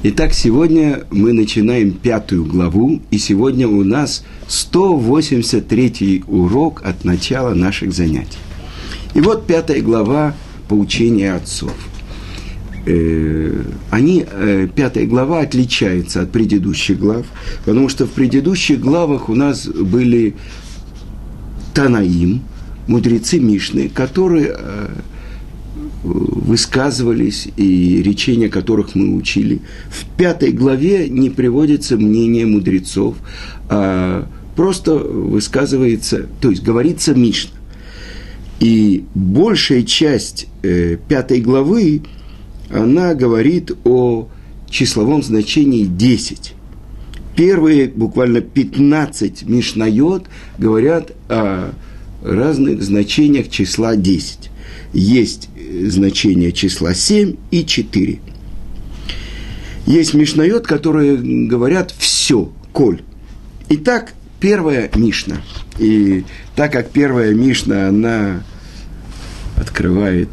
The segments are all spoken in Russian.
Итак, сегодня мы начинаем пятую главу, и сегодня у нас 183 урок от начала наших занятий. И вот пятая глава поучения отцов. Э, они, э, пятая глава отличается от предыдущих глав, потому что в предыдущих главах у нас были Танаим, мудрецы Мишны, которые э, высказывались и речения которых мы учили. В пятой главе не приводится мнение мудрецов, а просто высказывается, то есть говорится Мишна. И большая часть э, пятой главы, она говорит о числовом значении 10. Первые буквально 15 мишнайот говорят о разных значениях числа 10. Есть значение числа 7 и 4. Есть мишнает, которые говорят все, коль. Итак, первая мишна. И так как первая мишна, она открывает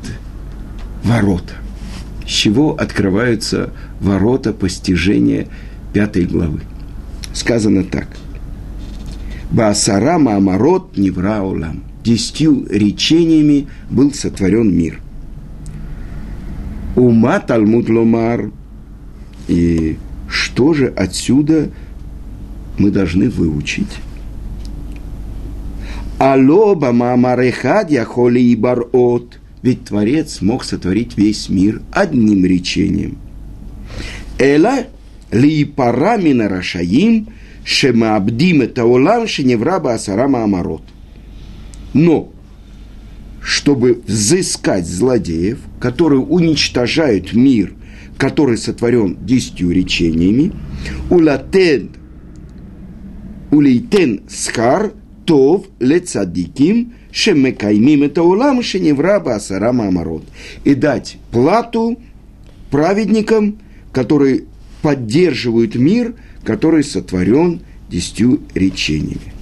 ворота. С чего открываются ворота постижения пятой главы? Сказано так. Баасара Маамарот Невраулам. Десятью речениями был сотворен мир. Ума Талмуд Ломар. И что же отсюда мы должны выучить? Алоба Мамарехад Яхоли и Барот. Ведь Творец мог сотворить весь мир одним речением. Эла ли парамина рашаим шемаабдим это олам шеневраба асарама амарот. Но чтобы взыскать злодеев, которые уничтожают мир, который сотворен десятью речениями, улатен, улейтен скар, тов лецадиким, шемекаймим это улам, шеневраба асарама амарот. И дать плату праведникам, которые поддерживают мир, который сотворен десятью речениями.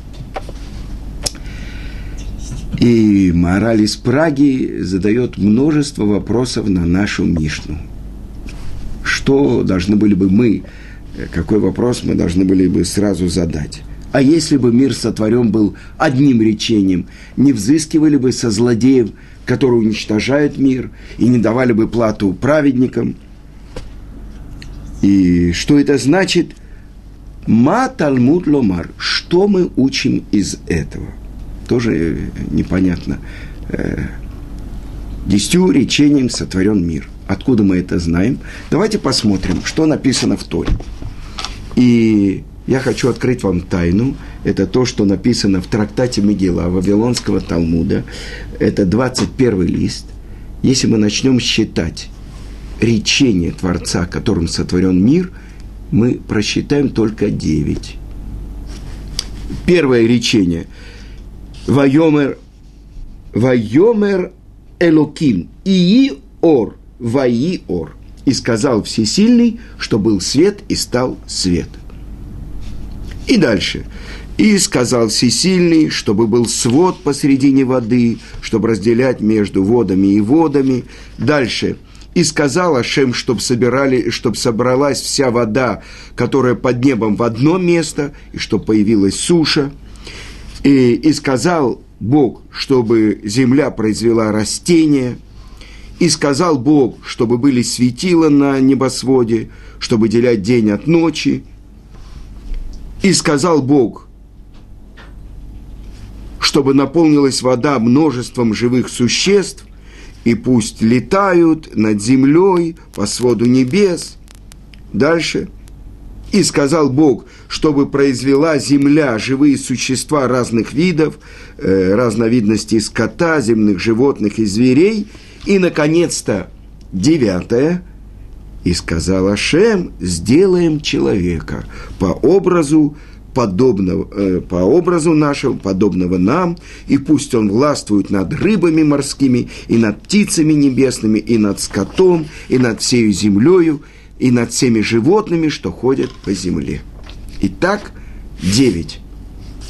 И мораль из Праги задает множество вопросов на нашу Мишну. Что должны были бы мы, какой вопрос мы должны были бы сразу задать? А если бы мир сотворен был одним речением, не взыскивали бы со злодеев, которые уничтожают мир, и не давали бы плату праведникам? И что это значит? Ма Талмуд Ломар. Что мы учим из этого? – тоже непонятно. Э, десятью речением сотворен мир. Откуда мы это знаем? Давайте посмотрим, что написано в Торе. И я хочу открыть вам тайну. Это то, что написано в трактате Мегила Вавилонского Талмуда. Это 21 лист. Если мы начнем считать речение Творца, которым сотворен мир, мы просчитаем только 9. Первое речение – Вайомер, Вайомер Элоким, Ии Ор. И сказал Всесильный, что был свет, и стал свет. И дальше. И сказал Всесильный, чтобы был свод посредине воды, чтобы разделять между водами и водами. Дальше. И сказал Ашем, чтобы, собирали, чтобы собралась вся вода, которая под небом в одно место, и чтобы появилась суша – и, и сказал Бог, чтобы земля произвела растения, и сказал Бог, чтобы были светила на небосводе, чтобы делять день от ночи. И сказал Бог, чтобы наполнилась вода множеством живых существ, и пусть летают над землей по своду небес. Дальше – и сказал Бог, чтобы произвела земля живые существа разных видов, э, разновидностей скота, земных животных и зверей. И, наконец-то, девятое. И сказал Ашем, сделаем человека по образу подобного, э, по образу нашего, подобного нам, и пусть он властвует над рыбами морскими, и над птицами небесными, и над скотом, и над всею землею, и над всеми животными, что ходят по земле. Итак, девять.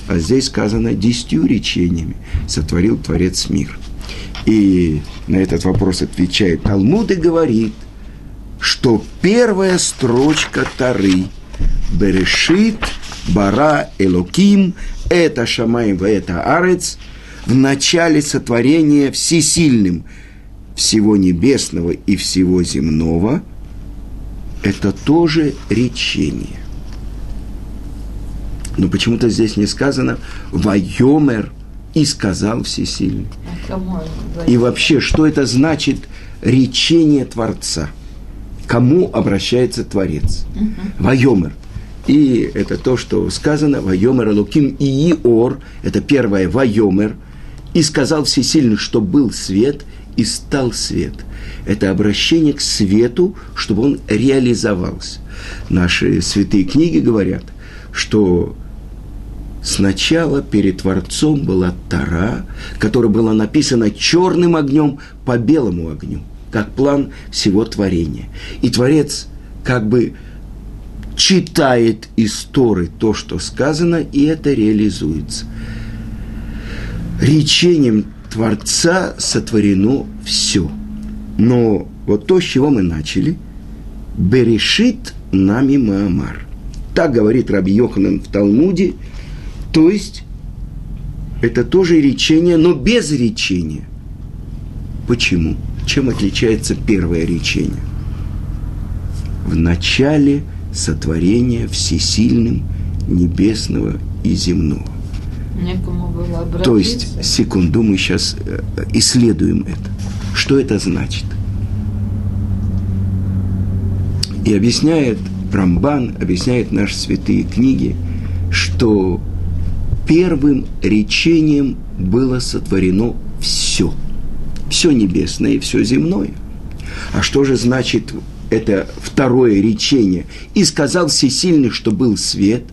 А здесь сказано десятью речениями сотворил Творец мир. И на этот вопрос отвечает Талмуд и говорит, что первая строчка Тары Берешит, Бара, Элоким, это Шамай, это Арец, в начале сотворения всесильным всего небесного и всего земного, это тоже речение. Но почему-то здесь не сказано «Вайомер» и сказал всесильный. И вообще, что это значит речение Творца? Кому обращается Творец? Вайомер. И это то, что сказано, Вайомер Луким и Иор, это первое Вайомер, и сказал всесильный, что был свет, и стал свет. Это обращение к свету, чтобы он реализовался. Наши святые книги говорят, что Сначала перед Творцом была Тара, которая была написана черным огнем по белому огню, как план всего творения. И Творец как бы читает из Торы то, что сказано, и это реализуется. Речением Творца сотворено все. Но вот то, с чего мы начали, «Берешит нами Маамар». Так говорит Раби Йоханан в Талмуде – то есть, это тоже речение, но без речения. Почему? Чем отличается первое речение? В начале сотворения всесильным небесного и земного. Некому было обратиться. То есть, секунду, мы сейчас э, исследуем это. Что это значит? И объясняет Рамбан, объясняет наши святые книги, что первым речением было сотворено все. Все небесное и все земное. А что же значит это второе речение? «И сказал всесильный, что был свет».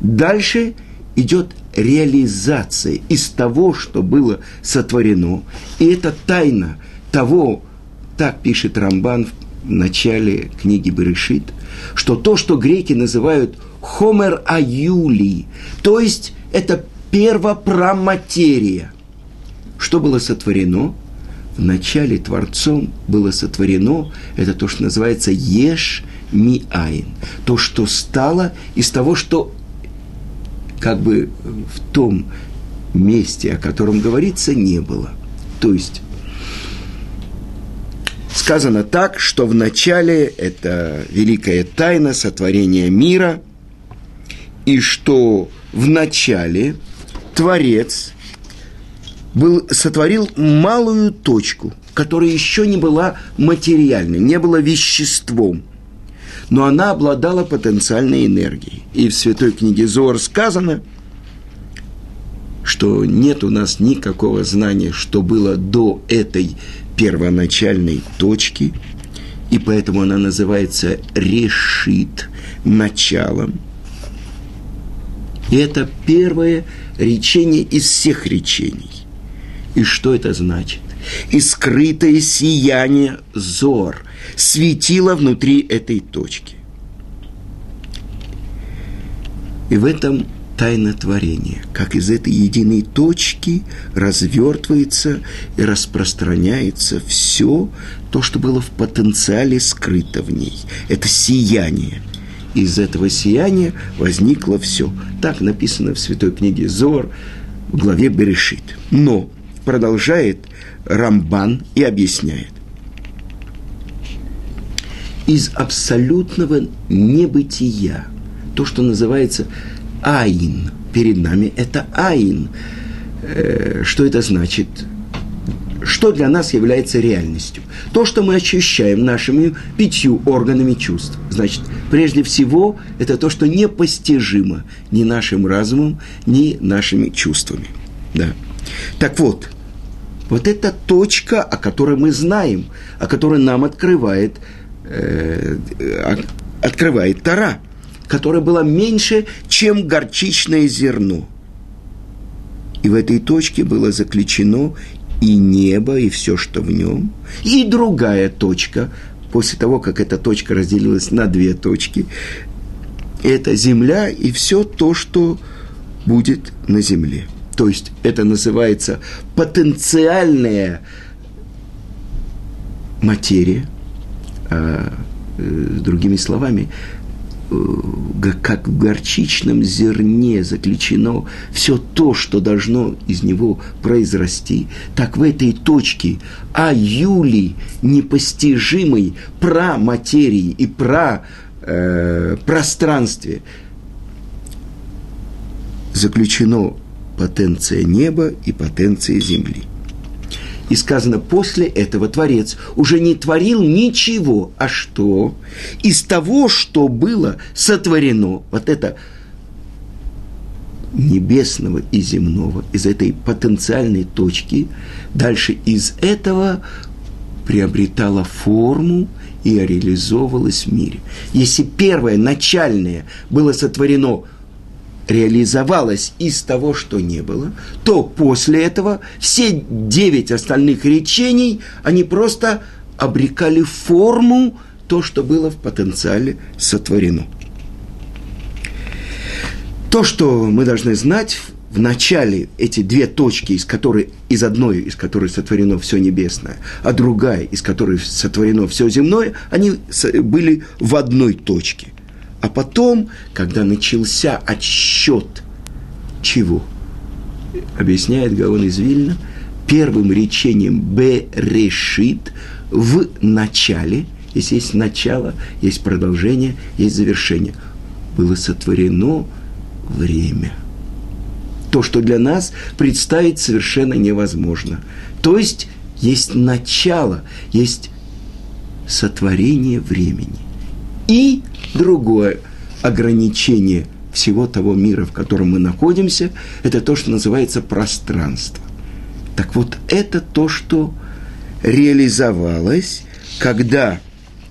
Дальше идет реализация из того, что было сотворено. И это тайна того, так пишет Рамбан в начале книги Берешит, что то, что греки называют хомер аюли, то есть это первопраматерия. Что было сотворено? В начале Творцом было сотворено, это то, что называется еш ми айн. То, что стало из того, что как бы в том месте, о котором говорится, не было. То есть сказано так, что в начале это великая тайна сотворения мира, и что в начале Творец был, сотворил малую точку, которая еще не была материальной, не была веществом, но она обладала потенциальной энергией. И в Святой книге Зор сказано, что нет у нас никакого знания, что было до этой первоначальной точки, и поэтому она называется решит началом – и это первое речение из всех речений. И что это значит? И скрытое сияние зор светило внутри этой точки. И в этом тайна творения, как из этой единой точки развертывается и распространяется все то, что было в потенциале скрыто в ней. Это сияние – из этого сияния возникло все. Так написано в святой книге Зор в главе Берешит. Но продолжает Рамбан и объясняет. Из абсолютного небытия, то, что называется Аин, перед нами это Аин. Э, что это значит? Что для нас является реальностью. То, что мы ощущаем нашими пятью органами чувств. Значит, прежде всего, это то, что непостижимо ни нашим разумом, ни нашими чувствами. Да. Так вот, вот эта точка, о которой мы знаем, о которой нам открывает, э, открывает Тара, которая была меньше, чем горчичное зерно. И в этой точке было заключено и небо, и все, что в нем, и другая точка, после того, как эта точка разделилась на две точки, это земля и все то, что будет на земле. То есть это называется потенциальная материя, а другими словами, э, как в горчичном зерне заключено все то, что должно из него произрасти, так в этой точке о Юли непостижимой про материи и про э, пространстве заключено потенция неба и потенция земли. И сказано, после этого Творец уже не творил ничего, а что? Из того, что было сотворено, вот это небесного и земного, из этой потенциальной точки, дальше из этого приобретала форму и реализовывалась в мире. Если первое, начальное, было сотворено – реализовалось из того, что не было, то после этого все девять остальных речений, они просто обрекали форму то, что было в потенциале сотворено. То, что мы должны знать, в начале эти две точки, из которой, из одной, из которой сотворено все небесное, а другая, из которой сотворено все земное, они были в одной точке – а потом, когда начался отсчет чего? Объясняет Гаон из Вильна, первым речением «берешит» в начале, если есть начало, есть продолжение, есть завершение, было сотворено время. То, что для нас представить совершенно невозможно. То есть есть начало, есть сотворение времени. И другое ограничение всего того мира, в котором мы находимся, это то, что называется пространство. Так вот, это то, что реализовалось, когда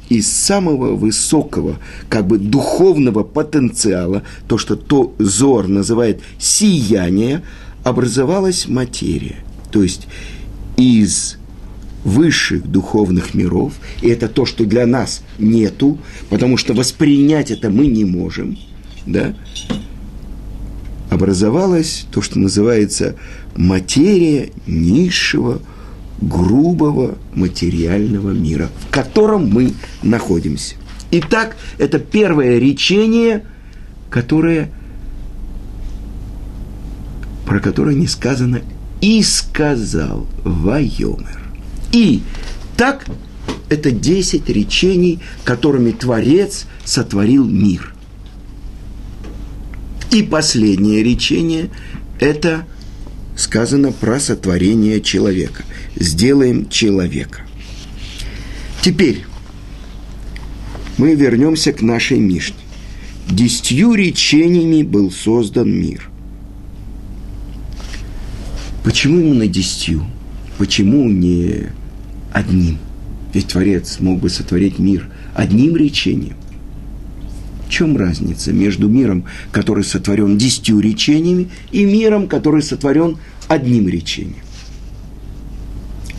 из самого высокого, как бы духовного потенциала, то, что то Зор называет сияние, образовалась материя. То есть из высших духовных миров, и это то, что для нас нету, потому что воспринять это мы не можем, да, образовалась то, что называется материя низшего, грубого материального мира, в котором мы находимся. Итак, это первое речение, которое, про которое не сказано «и сказал Вайомер». И так это 10 речений, которыми Творец сотворил мир. И последнее речение – это сказано про сотворение человека. Сделаем человека. Теперь мы вернемся к нашей Мишне. Десятью речениями был создан мир. Почему именно десятью? Почему не одним. Ведь Творец мог бы сотворить мир одним речением. В чем разница между миром, который сотворен десятью речениями, и миром, который сотворен одним речением?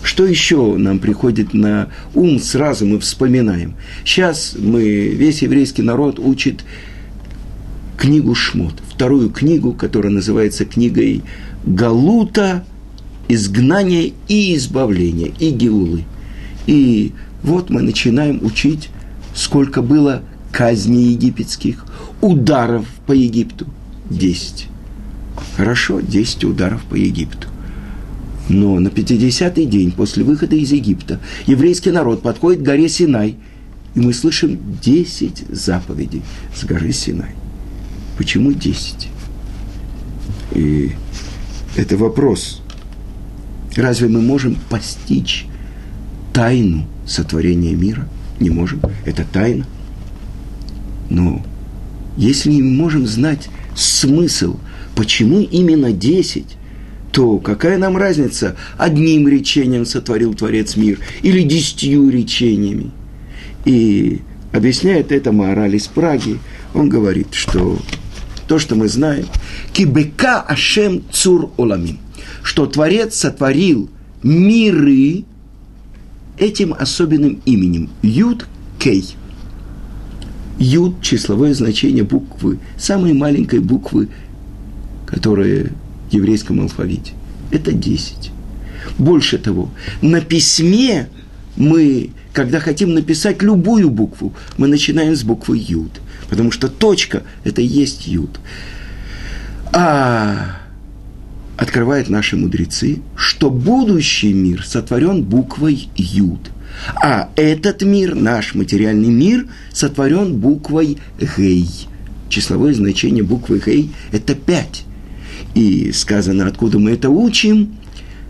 Что еще нам приходит на ум, сразу мы вспоминаем. Сейчас мы, весь еврейский народ учит книгу Шмот, вторую книгу, которая называется книгой Галута изгнания и избавления, и геулы. И вот мы начинаем учить, сколько было казней египетских, ударов по Египту. Десять. Хорошо, десять ударов по Египту. Но на 50-й день после выхода из Египта еврейский народ подходит к горе Синай, и мы слышим 10 заповедей с горы Синай. Почему 10? И это вопрос, Разве мы можем постичь тайну сотворения мира? Не можем. Это тайна. Но если не можем знать смысл, почему именно десять, то какая нам разница, одним речением сотворил Творец мир или десятью речениями? И объясняет это мораль из Праги, он говорит, что то, что мы знаем, кибека ашем цур оламин – что Творец сотворил миры этим особенным именем Юд Кей. Юд – числовое значение буквы, самой маленькой буквы, которая в еврейском алфавите. Это 10. Больше того, на письме мы, когда хотим написать любую букву, мы начинаем с буквы Юд, потому что точка – это и есть Юд. А открывают наши мудрецы, что будущий мир сотворен буквой Юд. А этот мир, наш материальный мир, сотворен буквой Гей. Числовое значение буквы Гей – это пять. И сказано, откуда мы это учим,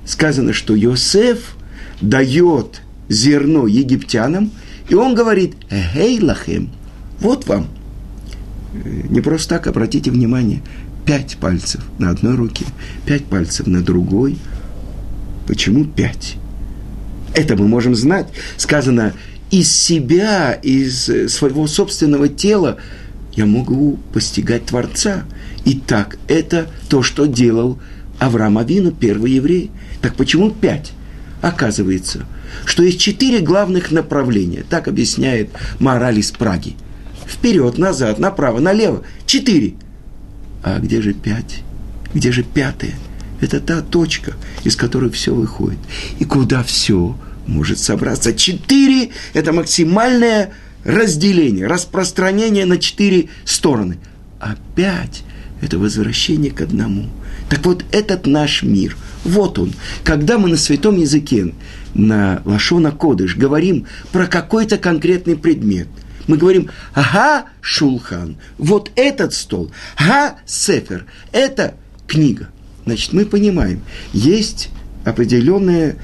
сказано, что Йосеф дает зерно египтянам, и он говорит, «Гей лахем, вот вам». Не просто так, обратите внимание, пять пальцев на одной руке, пять пальцев на другой. Почему пять? Это мы можем знать. Сказано, из себя, из своего собственного тела я могу постигать Творца. Итак, это то, что делал Авраам Авину, первый еврей. Так почему пять? Оказывается, что есть четыре главных направления. Так объясняет мораль из Праги. Вперед, назад, направо, налево. Четыре. А где же пять? Где же пятое? Это та точка, из которой все выходит. И куда все может собраться? Четыре – это максимальное разделение, распространение на четыре стороны. А пять – это возвращение к одному. Так вот, этот наш мир, вот он. Когда мы на святом языке, на Лашона Кодыш, говорим про какой-то конкретный предмет – мы говорим «ага, шулхан», вот этот стол, «ага, сефер», это книга. Значит, мы понимаем, есть определенная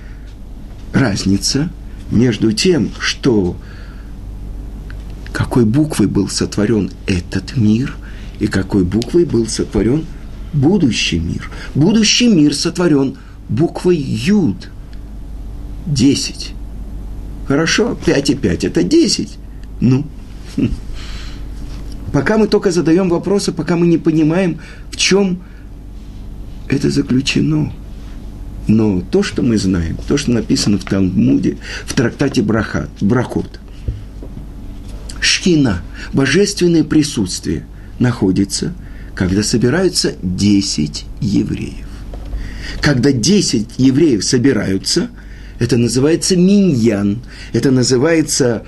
разница между тем, что какой буквой был сотворен этот мир и какой буквой был сотворен будущий мир. Будущий мир сотворен буквой Юд. Десять. Хорошо, пять и пять – это десять. Ну, пока мы только задаем вопросы, пока мы не понимаем, в чем это заключено. Но то, что мы знаем, то, что написано в Талмуде, в трактате Брахат, Брахот, Шкина, божественное присутствие, находится, когда собираются 10 евреев. Когда 10 евреев собираются, это называется миньян, это называется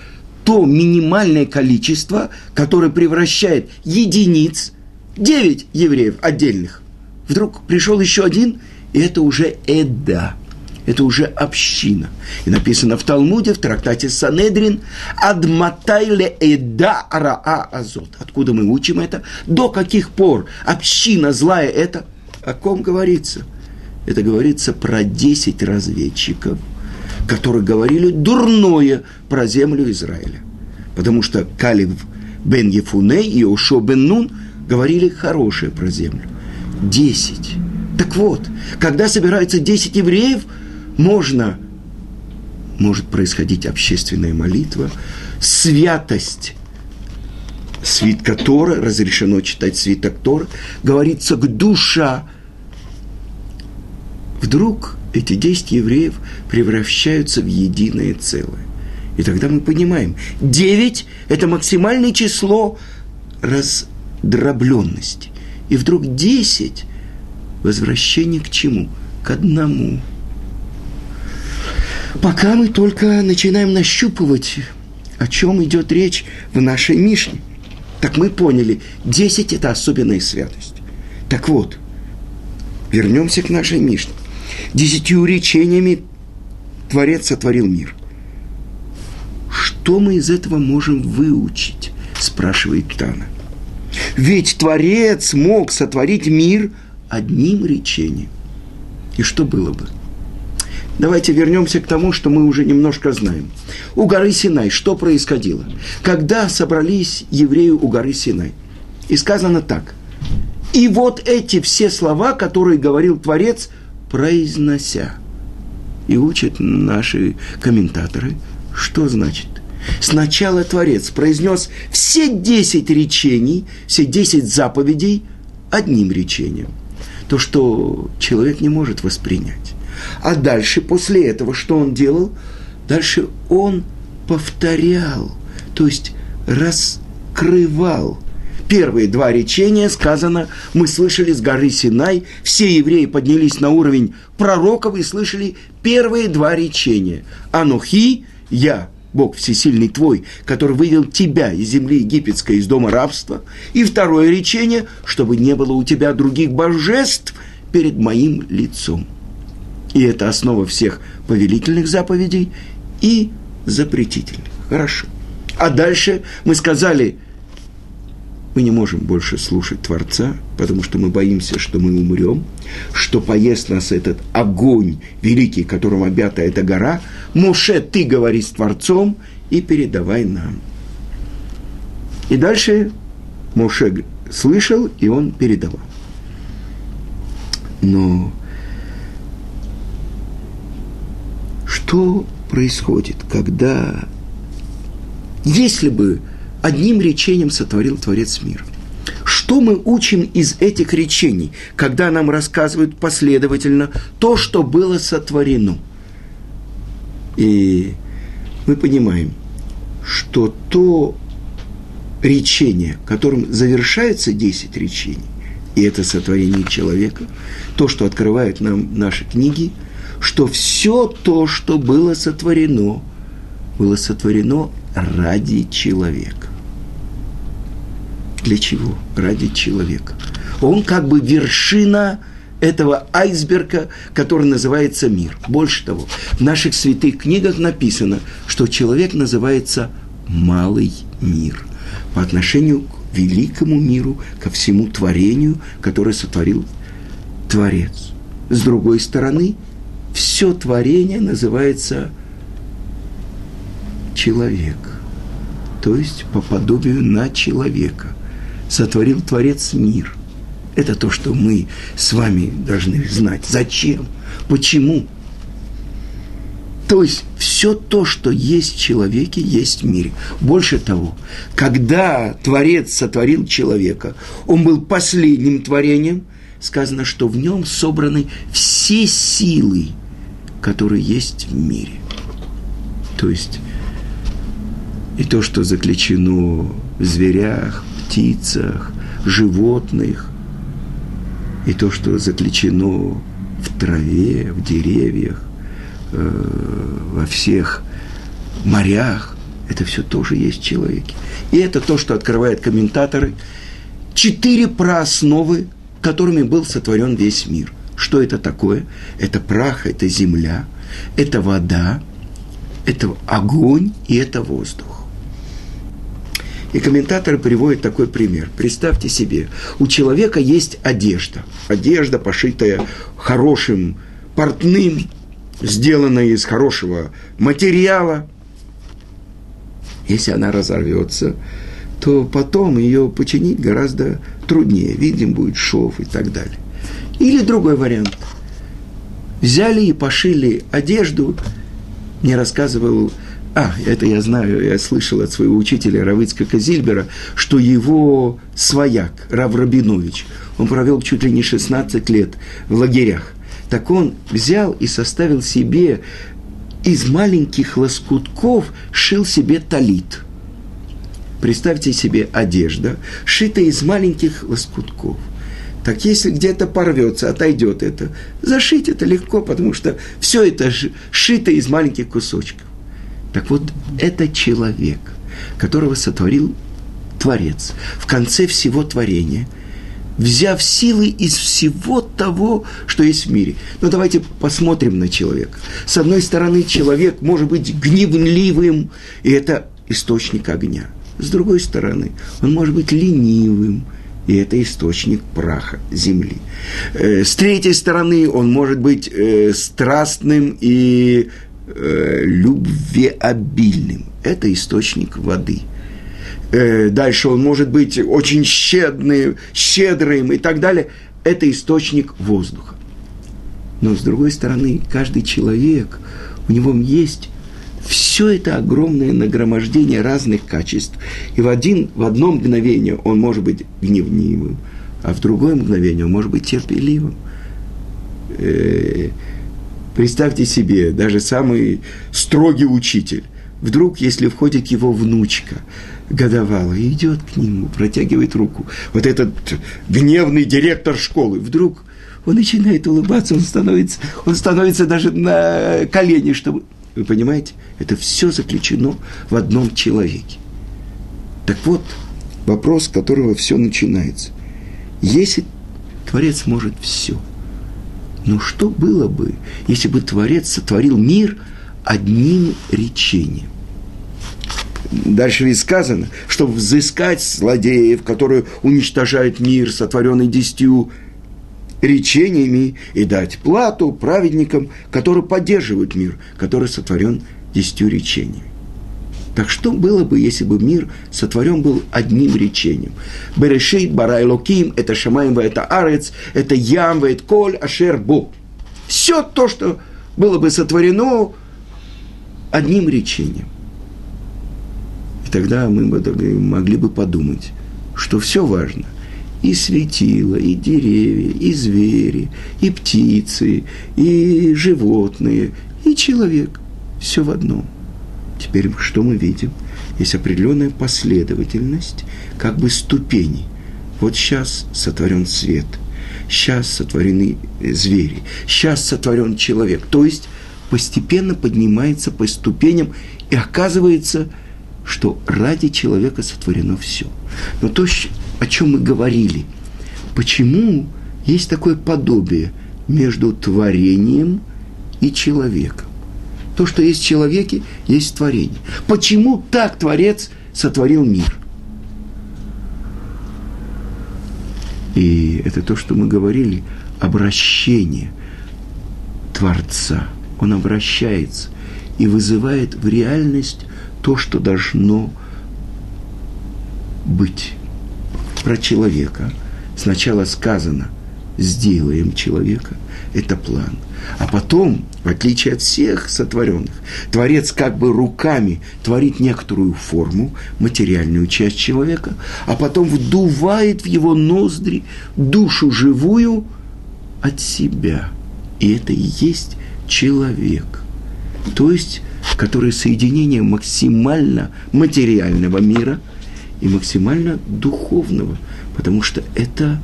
то минимальное количество, которое превращает единиц, 9 евреев отдельных. Вдруг пришел еще один, и это уже Эда, это уже община. И написано в Талмуде, в трактате Санедрин, «Адматайле Эда Раа Азот». Откуда мы учим это? До каких пор община злая это? О ком говорится? Это говорится про 10 разведчиков – которые говорили дурное про землю Израиля. Потому что Калиб бен Ефуне и Ошо бен Нун говорили хорошее про землю. Десять. Так вот, когда собираются десять евреев, можно, может происходить общественная молитва, святость свитка Тора, разрешено читать свиток Тора, говорится к душа. Вдруг эти 10 евреев превращаются в единое целое. И тогда мы понимаем, 9 – это максимальное число раздробленности. И вдруг 10 – возвращение к чему? К одному. Пока мы только начинаем нащупывать, о чем идет речь в нашей Мишне. Так мы поняли, 10 – это особенная святость. Так вот, вернемся к нашей Мишне десятью речениями Творец сотворил мир. Что мы из этого можем выучить, спрашивает Тана. Ведь Творец мог сотворить мир одним речением. И что было бы? Давайте вернемся к тому, что мы уже немножко знаем. У горы Синай что происходило? Когда собрались евреи у горы Синай? И сказано так. И вот эти все слова, которые говорил Творец, произнося. И учат наши комментаторы, что значит. Сначала Творец произнес все десять речений, все десять заповедей одним речением. То, что человек не может воспринять. А дальше, после этого, что он делал? Дальше он повторял, то есть раскрывал – первые два речения сказано, мы слышали с горы Синай, все евреи поднялись на уровень пророков и слышали первые два речения. Анухи я, Бог всесильный твой, который вывел тебя из земли египетской, из дома рабства. И второе речение, чтобы не было у тебя других божеств перед моим лицом. И это основа всех повелительных заповедей и запретительных. Хорошо. А дальше мы сказали, мы не можем больше слушать Творца, потому что мы боимся, что мы умрем, что поест нас этот огонь великий, которым обята эта гора. Моше, ты говори с Творцом и передавай нам. И дальше Моше слышал, и он передавал. Но что происходит, когда, если бы одним речением сотворил Творец мир. Что мы учим из этих речений, когда нам рассказывают последовательно то, что было сотворено? И мы понимаем, что то речение, которым завершается 10 речений, и это сотворение человека, то, что открывают нам наши книги, что все то, что было сотворено, было сотворено ради человека. Для чего? Ради человека. Он как бы вершина этого айсберга, который называется мир. Больше того, в наших святых книгах написано, что человек называется малый мир по отношению к великому миру, ко всему творению, которое сотворил Творец. С другой стороны, все творение называется человек, то есть по подобию на человека. Сотворил Творец мир. Это то, что мы с вами должны знать. Зачем? Почему? То есть все то, что есть в человеке, есть в мире. Больше того, когда Творец сотворил человека, он был последним творением, сказано, что в нем собраны все силы, которые есть в мире. То есть и то, что заключено зверях, птицах, животных, и то, что заключено в траве, в деревьях, э, во всех морях, это все тоже есть в человеке. И это то, что открывают комментаторы. Четыре проосновы, которыми был сотворен весь мир. Что это такое? Это прах, это земля, это вода, это огонь и это воздух. И комментаторы приводят такой пример. Представьте себе, у человека есть одежда. Одежда, пошитая хорошим портным, сделанная из хорошего материала. Если она разорвется, то потом ее починить гораздо труднее. Видим будет шов и так далее. Или другой вариант. Взяли и пошили одежду, не рассказывал а, это я знаю, я слышал от своего учителя Равицка Казильбера, что его свояк, Рав Рабинович, он провел чуть ли не 16 лет в лагерях. Так он взял и составил себе из маленьких лоскутков, шил себе талит. Представьте себе одежда, шитая из маленьких лоскутков. Так если где-то порвется, отойдет это, зашить это легко, потому что все это шито из маленьких кусочков. Так вот, это человек, которого сотворил Творец в конце всего творения, взяв силы из всего того, что есть в мире. Но давайте посмотрим на человека. С одной стороны, человек может быть гневливым, и это источник огня. С другой стороны, он может быть ленивым, и это источник праха земли. Э, с третьей стороны, он может быть э, страстным и э, любвеобильным. Это источник воды. Э, дальше он может быть очень щедрым, щедрым и так далее. Это источник воздуха. Но с другой стороны, каждый человек, у него есть все это огромное нагромождение разных качеств. И в, один, в одно мгновение он может быть гневливым, а в другое мгновение он может быть терпеливым. Э, Представьте себе, даже самый строгий учитель, вдруг, если входит его внучка, годовалая, идет к нему, протягивает руку, вот этот гневный директор школы, вдруг он начинает улыбаться, он становится, он становится даже на колени, чтобы Вы понимаете? Это все заключено в одном человеке. Так вот, вопрос, с которого все начинается. Если Творец может все, но что было бы, если бы Творец сотворил мир одним речением? Дальше ведь сказано, чтобы взыскать злодеев, которые уничтожают мир, сотворенный десятью речениями, и дать плату праведникам, которые поддерживают мир, который сотворен десятью речениями. Так что было бы, если бы мир сотворен был одним речением? Берешит, Барай Локим, это Шамаем, это Арец, это Ям, это Коль, Ашер, Бог. Все то, что было бы сотворено одним речением. И тогда мы бы могли бы подумать, что все важно. И светило, и деревья, и звери, и птицы, и животные, и человек. Все в одном – Теперь что мы видим? Есть определенная последовательность, как бы ступеней. Вот сейчас сотворен свет, сейчас сотворены звери, сейчас сотворен человек. То есть постепенно поднимается по ступеням, и оказывается, что ради человека сотворено все. Но то, о чем мы говорили, почему есть такое подобие между творением и человеком? То, что есть в человеке, есть творение. Почему так Творец сотворил мир? И это то, что мы говорили, обращение Творца. Он обращается и вызывает в реальность то, что должно быть. Про человека сначала сказано «сделаем человека», это план. А потом в отличие от всех сотворенных, Творец как бы руками творит некоторую форму, материальную часть человека, а потом вдувает в его ноздри душу живую от себя. И это и есть человек. То есть, который соединение максимально материального мира и максимально духовного, потому что это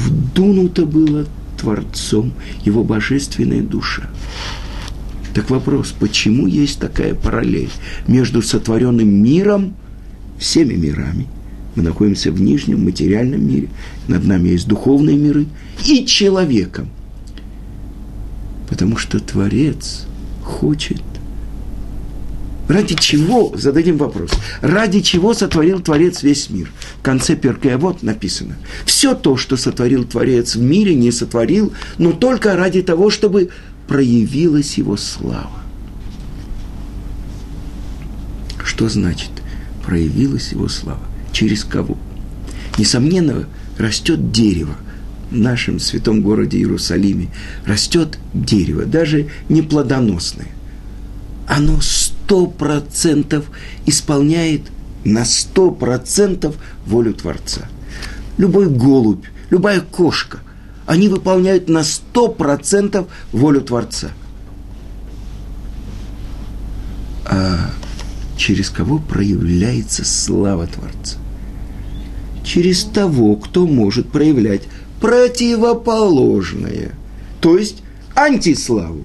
вдунуто было Творцом, его божественная душа. Так вопрос, почему есть такая параллель между сотворенным миром, всеми мирами, мы находимся в нижнем материальном мире, над нами есть духовные миры, и человеком. Потому что Творец хочет Ради чего, зададим вопрос, ради чего сотворил Творец весь мир? В конце Перкея вот написано. Все то, что сотворил Творец в мире, не сотворил, но только ради того, чтобы проявилась его слава. Что значит проявилась его слава? Через кого? Несомненно, растет дерево. В нашем святом городе Иерусалиме растет дерево, даже не плодоносное. Оно сто процентов исполняет на сто процентов волю Творца. Любой голубь, любая кошка, они выполняют на сто процентов волю Творца. А через кого проявляется слава Творца? Через того, кто может проявлять противоположное, то есть антиславу.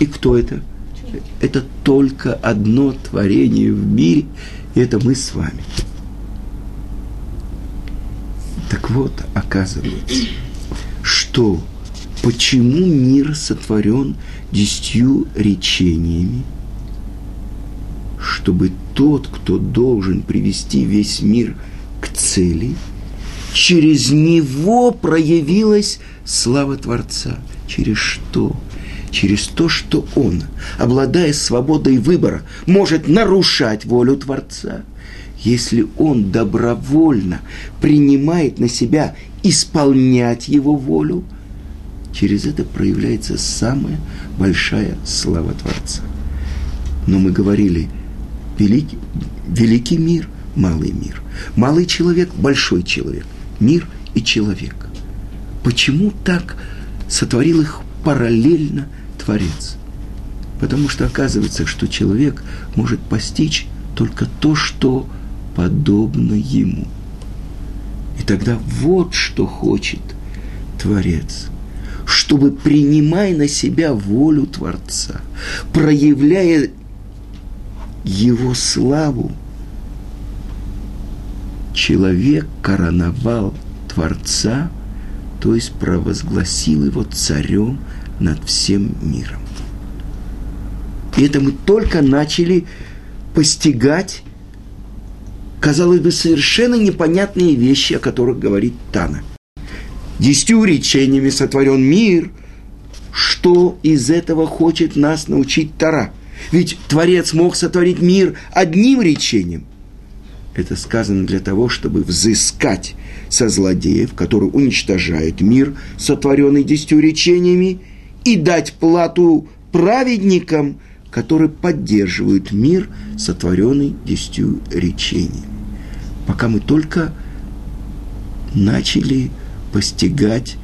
И кто это? Это только одно творение в мире, и это мы с вами. Так вот, оказывается, что почему мир сотворен десятью речениями, чтобы тот, кто должен привести весь мир к цели, через него проявилась слава Творца. Через что? Через то, что он, обладая свободой выбора, может нарушать волю Творца, если он добровольно принимает на себя исполнять его волю, через это проявляется самая большая слава Творца. Но мы говорили, великий, великий мир, малый мир. Малый человек, большой человек. Мир и человек. Почему так сотворил их параллельно Творец. Потому что оказывается, что человек может постичь только то, что подобно ему. И тогда вот что хочет Творец. чтобы, принимая на себя волю Творца, проявляя его славу, человек короновал Творца, то есть провозгласил его царем над всем миром. И это мы только начали постигать, казалось бы, совершенно непонятные вещи, о которых говорит Тана. Десятью речениями сотворен мир. Что из этого хочет нас научить Тара? Ведь Творец мог сотворить мир одним речением. Это сказано для того, чтобы взыскать со злодеев, который уничтожает мир, сотворенный десятью речениями, и дать плату праведникам, которые поддерживают мир, сотворенный десятью речениями. Пока мы только начали постигать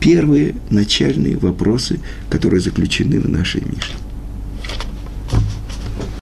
первые начальные вопросы, которые заключены в нашей Мишне.